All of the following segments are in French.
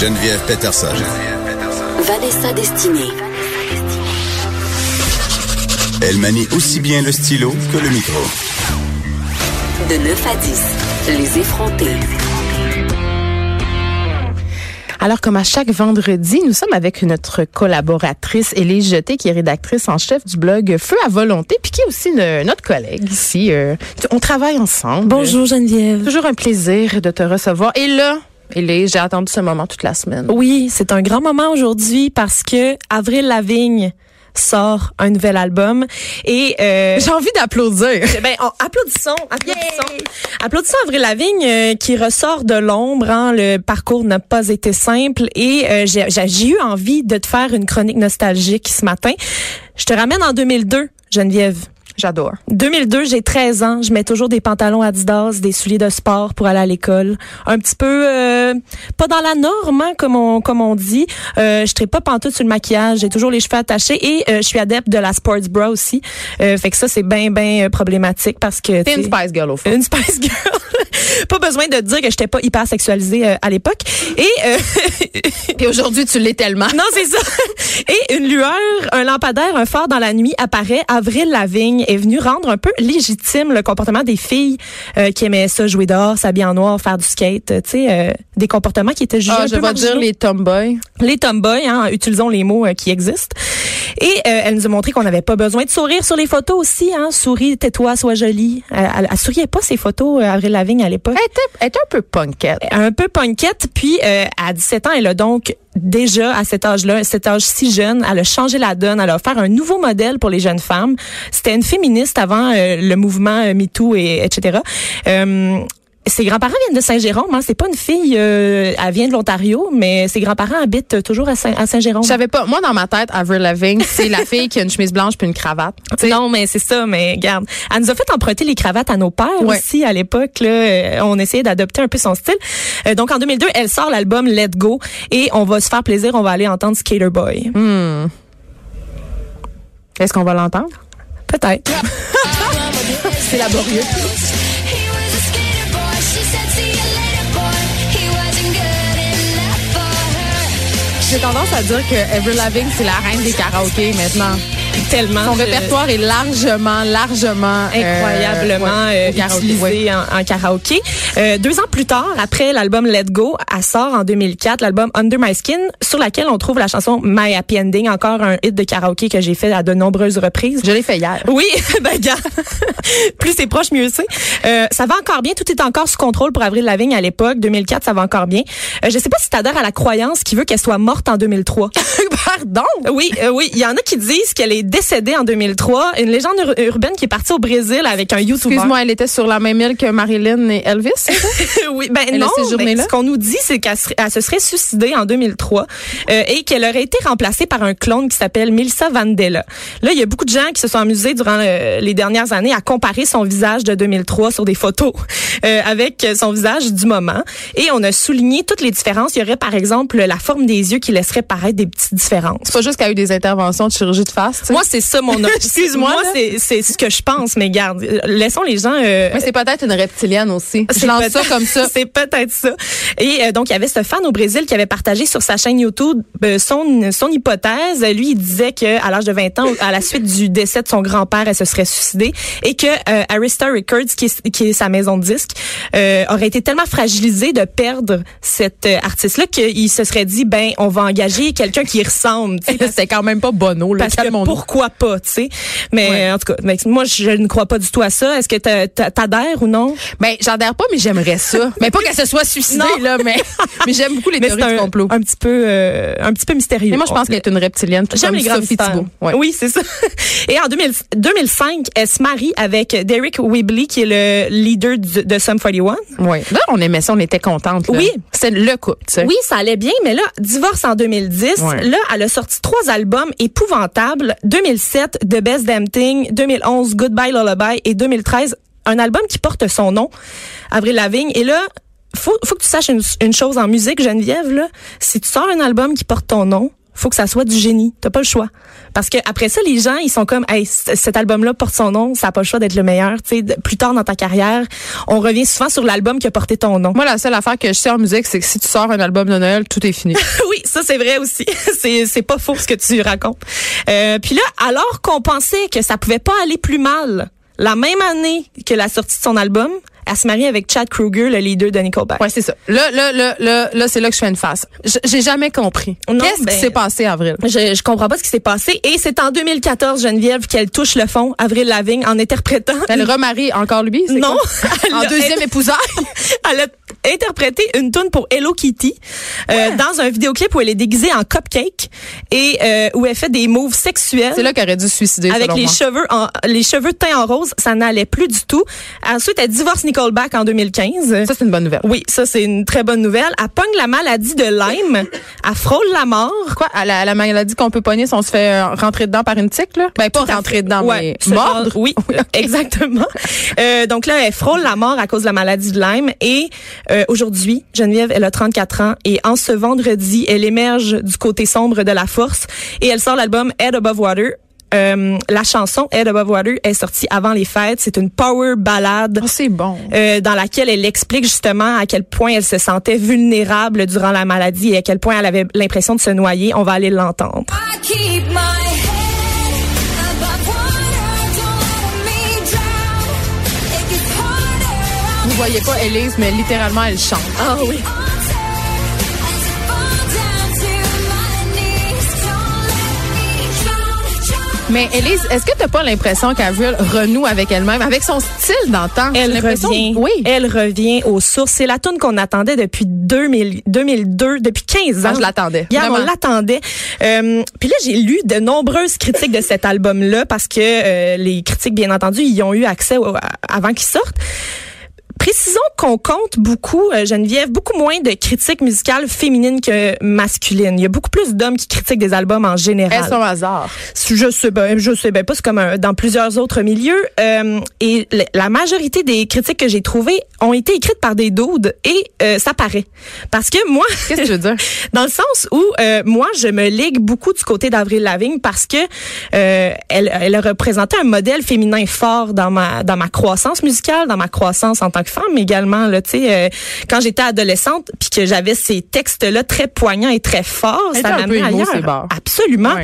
Geneviève Peterson. Vanessa Destinée. Elle manie aussi bien le stylo que le micro. De 9 à 10, les effrontés. Alors, comme à chaque vendredi, nous sommes avec notre collaboratrice Élise Jeté, qui est rédactrice en chef du blog Feu à volonté, puis qui est aussi une- notre collègue ici. Euh, on travaille ensemble. Bonjour Geneviève. Toujours un plaisir de te recevoir. Et là, Élise, j'ai attendu ce moment toute la semaine. Oui, c'est un grand moment aujourd'hui parce que Avril Lavigne sort un nouvel album et euh, J'ai envie d'applaudir. ben on- applaudissons, applaudissons, applaudissons Avril Lavigne euh, qui ressort de l'ombre. hein. le parcours n'a pas été simple et euh, j'ai eu envie de te faire une chronique nostalgique ce matin. Je te ramène en 2002, Geneviève. J'adore. 2002, j'ai 13 ans. Je mets toujours des pantalons Adidas, des souliers de sport pour aller à l'école. Un petit peu euh, pas dans la norme, hein, comme on comme on dit. Euh, je ne pas pantoute sur le maquillage. J'ai toujours les cheveux attachés et euh, je suis adepte de la sports bra aussi. Euh, fait que ça c'est bien bien euh, problématique parce que T'es une Spice Girl au fond. une Spice Girl. pas besoin de dire que j'étais pas hyper sexualisée euh, à l'époque. Et euh, Et aujourd'hui, tu l'es tellement. non, c'est ça. Et une lueur, un lampadaire, un phare dans la nuit apparaît. Avril Lavigne est venue rendre un peu légitime le comportement des filles euh, qui aimaient ça, jouer dehors, s'habiller en noir, faire du skate. euh, Tu sais, euh, des comportements qui étaient jugés Ah, un je peu vais dire les tomboys. les tomboys, hein, utilisons les mots euh, qui existent. Et euh, elle nous a montré qu'on n'avait pas besoin de sourire sur les photos aussi. Hein. Souris, tais-toi, sois jolie. Elle, elle, elle souriait pas ces photos, euh, Avril Lavigne, à l'époque Elle était, elle était un peu punkette. un peu punkette. Puis euh, à 17 ans, elle a donc déjà à cet âge-là, cet âge si jeune, elle a changé la donne, elle a offert un nouveau modèle pour les jeunes femmes. C'était une féministe avant euh, le mouvement euh, MeToo et etc. ses grands-parents viennent de Saint-Jérôme. Hein. C'est pas une fille, euh, elle vient de l'Ontario, mais ses grands-parents habitent toujours à Saint- à Saint-Jérôme. Je savais pas. Moi, dans ma tête, Avril Lavigne, c'est la fille qui a une chemise blanche puis une cravate. Non, mais c'est ça, mais regarde. Elle nous a fait emprunter les cravates à nos pères Ouais. aussi à l'époque. Là, Euh, on essayait d'adopter un peu son style. Euh, donc en 2002, elle sort l'album Let Go et on va se faire plaisir. On va aller entendre Skater Boy. Hmm. Est-ce qu'on va l'entendre? Peut-être. C'est laborieux. J'ai tendance à dire que Lavigne, c'est la reine des karaokés maintenant. Tellement. Son répertoire est largement, largement euh, incroyablement euh, au karaoké, utilisé ouais. en, en karaoké. Euh, deux ans plus tard, après l'album Let Go, elle sort en 2004 l'album Under My Skin, sur laquelle on trouve la chanson My Happy Ending, encore un hit de karaoké que j'ai fait à de nombreuses reprises. Je l'ai fait hier. Oui, ben gars, plus c'est proche, mieux c'est. Euh, ça va encore bien, tout est encore sous contrôle pour Avril Lavigne à l'époque. 2004, ça va encore bien. Euh, je sais pas si tu adhères à la croyance qui veut qu'elle soit morte en 2003. Pardon? Oui, euh, oui, il y en a qui disent qu'elle est décédée en 2003. Une légende ur- urbaine qui est partie au Brésil avec un YouTuber. Excuse-moi, elle était sur la même île que Marilyn et Elvis, c'est ça? oui, ben Elle non. ben, ce qu'on nous dit, c'est qu'elle se serait suicidée en 2003 euh, et qu'elle aurait été remplacée par un clone qui s'appelle Melissa Vandella. Là, il y a beaucoup de gens qui se sont amusés durant euh, les dernières années à comparer son visage de 2003 sur des photos euh, avec son visage du moment. Et on a souligné toutes les différences. Il y aurait, par exemple, la forme des yeux qui laisserait paraître des petites différences. C'est pas juste qu'elle a eu des interventions de chirurgie de face, tu sais. Moi, c'est ça mon Excuse-moi, c'est c'est ce que je pense, mais garde, laissons les gens euh, Mais c'est peut-être une reptilienne aussi. Je lance ça comme ça. C'est peut-être ça. Et euh, donc, il y avait ce fan au Brésil qui avait partagé sur sa chaîne YouTube euh, son, son hypothèse. Lui, il disait que à l'âge de 20 ans, à la suite du décès de son grand-père, elle se serait suicidée et que euh, Arista Records, qui est, qui est sa maison de disques, euh, aurait été tellement fragilisé de perdre cette euh, artiste-là qu'il se serait dit, ben, on va engager quelqu'un qui y ressemble. C'était quand même pas Bono, là. parce que Calmons-nous. pourquoi pas, tu sais. Mais Ouais. en tout cas, moi, je ne crois pas du tout à ça. Est-ce que t'a- t'a- t'adhères ou non? Ben, j'adhère pas, mais j'aimerais ça. mais pas qu'elle se soit suicidée, Non. là, mais, mais j'aime beaucoup les Mais théories c'est du un, complot. un petit peu, euh, un petit peu mystérieux. Mais moi, je pense qu'elle est une reptilienne, J'aime les grands. Ouais. Oui, c'est ça. Et en 2000 2005, elle se marie avec Derek Webley, qui est le leader du- de Sum 41. Ouais. Là, on aimait ça, on était contente. Oui. C'est le couple, tu sais. Oui, ça allait bien, mais là, divorce en 2010. Ouais. Là, elle a sorti trois albums épouvantables. 2007, The Best Damn Thing. 2011, Goodbye Lullaby. Et 2013, un album qui porte son nom, Avril Lavigne. Et là, faut, faut que tu saches une, une chose en musique, Geneviève, là. Si tu sors un album qui porte ton nom, faut que ça soit du génie. T'as pas le choix. Parce que après ça, les gens, ils sont comme, hey, cet album-là porte son nom, ça a pas le choix d'être le meilleur. Tu sais, plus tard dans ta carrière, on revient souvent sur l'album qui a porté ton nom. Moi, la seule affaire que je sais en musique, c'est que si tu sors un album de Noël, tout est fini. Oui, ça c'est vrai aussi. c'est c'est pas faux ce que tu racontes. Euh, puis là, alors qu'on pensait que ça pouvait pas aller plus mal, la même année que la sortie de son album, elle se marie avec Chad Kruger, le leader de Nickelback. Ouais, c'est ça. Là, là, là, là, là, c'est là que je fais une face. J'ai jamais compris. Qu'est-ce ben- qui s'est passé, Avril? Je, je comprends pas ce qui s'est passé. Et c'est en 2014, Geneviève, qu'elle touche le fond, Avril Lavigne, en interprétant. Elle remarie encore lui? c'est Non. en deuxième épousaille? Elle a interprété une tune pour Hello Kitty euh, dans un vidéoclip où elle est déguisée en cupcake et euh, où elle fait des moves sexuels. C'est là qu'elle aurait dû se suicider, avec selon les moi. cheveux en, les cheveux teints en rose, ça n'allait plus du tout. Ensuite, elle divorce Nickelback en 2015. Ça, c'est une bonne nouvelle. oui, ça c'est une très bonne nouvelle. Elle pogne la maladie de Lyme, elle frôle la mort. Quoi? À la, à la maladie qu'on peut pogner si on se fait euh, rentrer dedans par une tique, là? Ben, pas rentrer dedans, Ouais, mais genre- mordre. oui, exactement. Euh, donc là, elle frôle la mort à cause de la maladie de Lyme. Et euh, aujourd'hui, Geneviève, elle a 34 ans. Et en ce vendredi, elle émerge du côté sombre de la force. Et elle sort l'album Head Above Water. Euh, la chanson Head Above Water est sortie avant les fêtes. C'est une power ballade. Oh, c'est bon. euh, dans laquelle elle explique justement à quel point elle se sentait vulnérable durant la maladie et à quel point elle avait l'impression de se noyer. On va aller l'entendre. Vous voyez pas Elise, mais littéralement, elle chante. Ah oui. Mais Elise, est-ce que t'as pas l'impression qu'Avril renoue avec elle-même, avec son style d'antan? Elle revient. Oui. Elle revient aux sources. C'est la tune qu'on attendait depuis 2000, 2002, depuis 15 ans. Ah, je l'attendais. Hier, on l'attendait. Euh, Puis là, j'ai lu de nombreuses critiques de cet album-là parce que euh, les critiques, bien entendu, y ont eu accès au- avant qu'il sorte. Précisons qu'on compte beaucoup, euh, Geneviève, beaucoup moins de critiques musicales féminines que masculines. Il y a beaucoup plus d'hommes qui critiquent des albums en général. Est-ce un hasard? Je sais ben, je sais ben pas, c'est comme un- dans plusieurs autres milieux. Euh, et la majorité des critiques que j'ai trouvées ont été écrites par des dudes et euh, ça paraît. Parce que moi, Qu'est-ce que tu veux dire? dans le sens où euh, moi je me ligue beaucoup du côté d'Avril Lavigne parce que euh, elle, elle a représenté un modèle féminin fort dans ma dans ma croissance musicale, dans ma croissance en tant que femme mais également là, tu sais, euh, quand j'étais adolescente puis que j'avais ces textes là très poignants et très forts, Elle ça m'amenait ailleurs. bars. Absolument.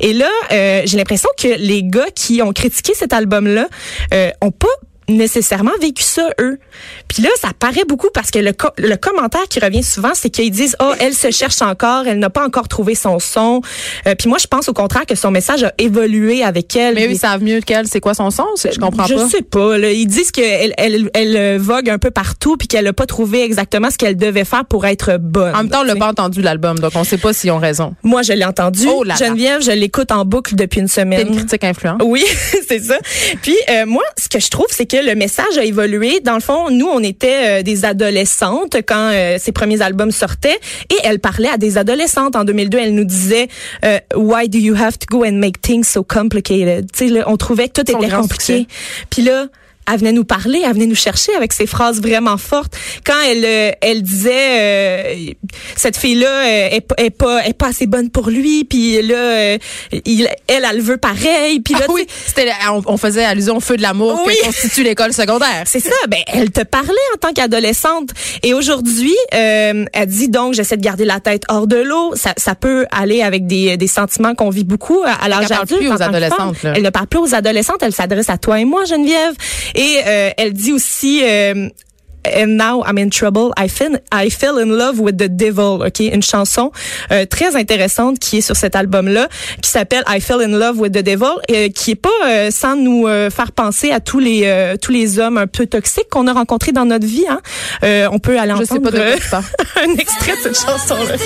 Et là, euh, j'ai l'impression que les gars qui ont critiqué cet album-là euh, ont pas nécessairement vécu ça eux. Puis là, ça paraît beaucoup parce que le, co- le commentaire qui revient souvent, c'est qu'ils disent oh elle se cherche encore, elle n'a pas encore trouvé son son. Euh, puis moi, je pense au contraire que son message a évolué avec elle. Mais eux, ils savent mieux qu'elle. C'est quoi son son? C'est- Je comprends je pas. sais pas. là. Ils disent qu'elle elle, elle, euh, vogue un peu partout puis qu'elle a pas trouvé exactement ce qu'elle devait faire pour être bonne. En même temps, on l'a pas entendu l'album, donc on sait pas s'ils ont raison. Moi, je l'ai entendu. Oh là là. Geneviève, je l'écoute en boucle depuis une C'est semaine. une critique influente. Oui, c'est ça. Puis euh, moi, ce que je trouve, c'est que le message a évolué. Dans le fond, nous, on était euh, des adolescentes quand euh, ses premiers albums sortaient, et elle parlait à des adolescentes. En 2002, elle nous disait euh, Why do you have to go and make things so complicated là, on trouvait que tout Son était compliqué. Puis là. Elle venait nous parler, elle venait nous chercher avec ses phrases vraiment fortes. Quand elle euh, elle disait euh, cette fille là est, pas est pas est pas assez bonne pour lui, puis là euh, il, elle elle le veut pareil, puis là Ah oui, c'était, on, on faisait allusion au feu de l'amour Oui. qui constitue l'école secondaire. c'est ça, ben elle te parlait en tant qu'adolescente. Et aujourd'hui, euh, elle dit donc j'essaie de garder la tête hors de l'eau. Ça, ça peut aller avec des, des sentiments qu'on vit beaucoup à, à l'âge Elle parle adulte. que. Elle ne parle plus aux adolescentes. Elle s'adresse à toi et moi, Geneviève. Et euh, elle dit aussi. euh, And Now I'm in Trouble. I fell, I fell in love with the devil. Ok, une chanson euh, très intéressante qui est sur cet album-là, qui s'appelle I fell in love with the devil, euh, qui est pas euh, sans nous euh, faire penser à tous les euh, tous les hommes un peu toxiques qu'on a rencontrés dans notre vie. Hein. Euh, on peut aller Je sais entendre pas de euh, un extrait de cette chanson-là.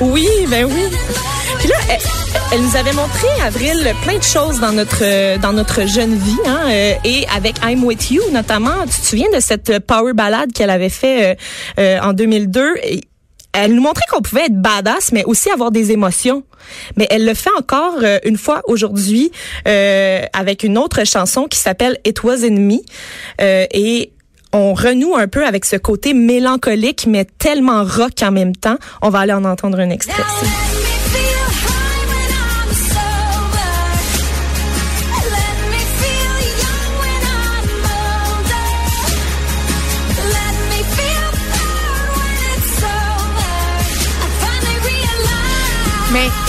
Oui, ben oui. Puis là, elle, nous avait montré, Avril, plein de choses dans notre euh, dans notre jeune vie, hein, euh, et avec I'm With You notamment. Tu te souviens de cette power ballade qu'elle avait fait euh, euh, en 2002 et elle nous montrait qu'on pouvait être badass, mais aussi avoir des émotions. Mais elle le fait encore euh, une fois aujourd'hui euh, avec une autre chanson qui s'appelle It Was in Me. Euh, et on renoue un peu avec ce côté mélancolique, mais tellement rock en même temps. On va aller en entendre un extrait. Mais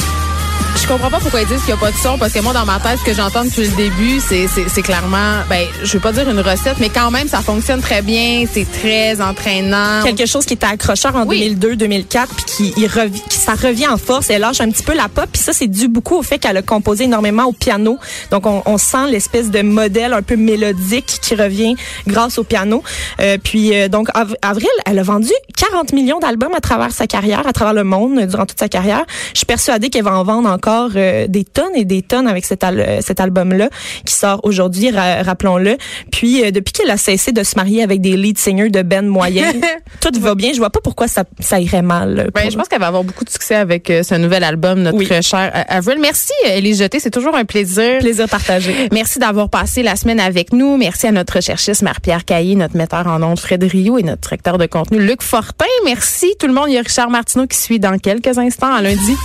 je comprends pas pourquoi ils disent qu'il n'y a pas de son parce que moi dans ma tête ce que j'entends depuis le début c'est c'est c'est clairement ben je vais pas dire une recette mais quand même ça fonctionne très bien c'est très entraînant Quelque chose qui était accrocheur en Oui. 2002-2004 puis qui, il qui ça revient en force. Elle lâche un petit peu la pop puis ça c'est dû beaucoup au fait qu'elle a composé énormément au piano. Donc on, on sent l'espèce de modèle un peu mélodique qui revient grâce au piano. Euh, puis euh, donc Av- Avril, elle a vendu 40 millions d'albums à travers sa carrière, à travers le monde durant toute sa carrière. Je suis persuadée qu'elle va en vendre encore euh, des tonnes et des tonnes avec cet, al- euh, cet album-là qui sort aujourd'hui, ra- rappelons-le. Puis euh, depuis qu'elle a cessé de se marier avec des lead singers de band moyenne, tout va bien. Je vois pas pourquoi ça, ça irait mal. Ben, je pense qu'elle va avoir beaucoup de succès avec euh, ce nouvel album, notre Oui. euh, Avril. Merci, Élise Jeté. C'est toujours un plaisir. plaisir partagé. Merci d'avoir passé la semaine avec nous. Merci à notre recherchiste Marie-Pierre Caillé, notre metteur en ondes Fred Rio et notre directeur de contenu Luc Fortin. Merci tout le monde. Il y a Richard Martineau qui suit dans quelques instants à lundi.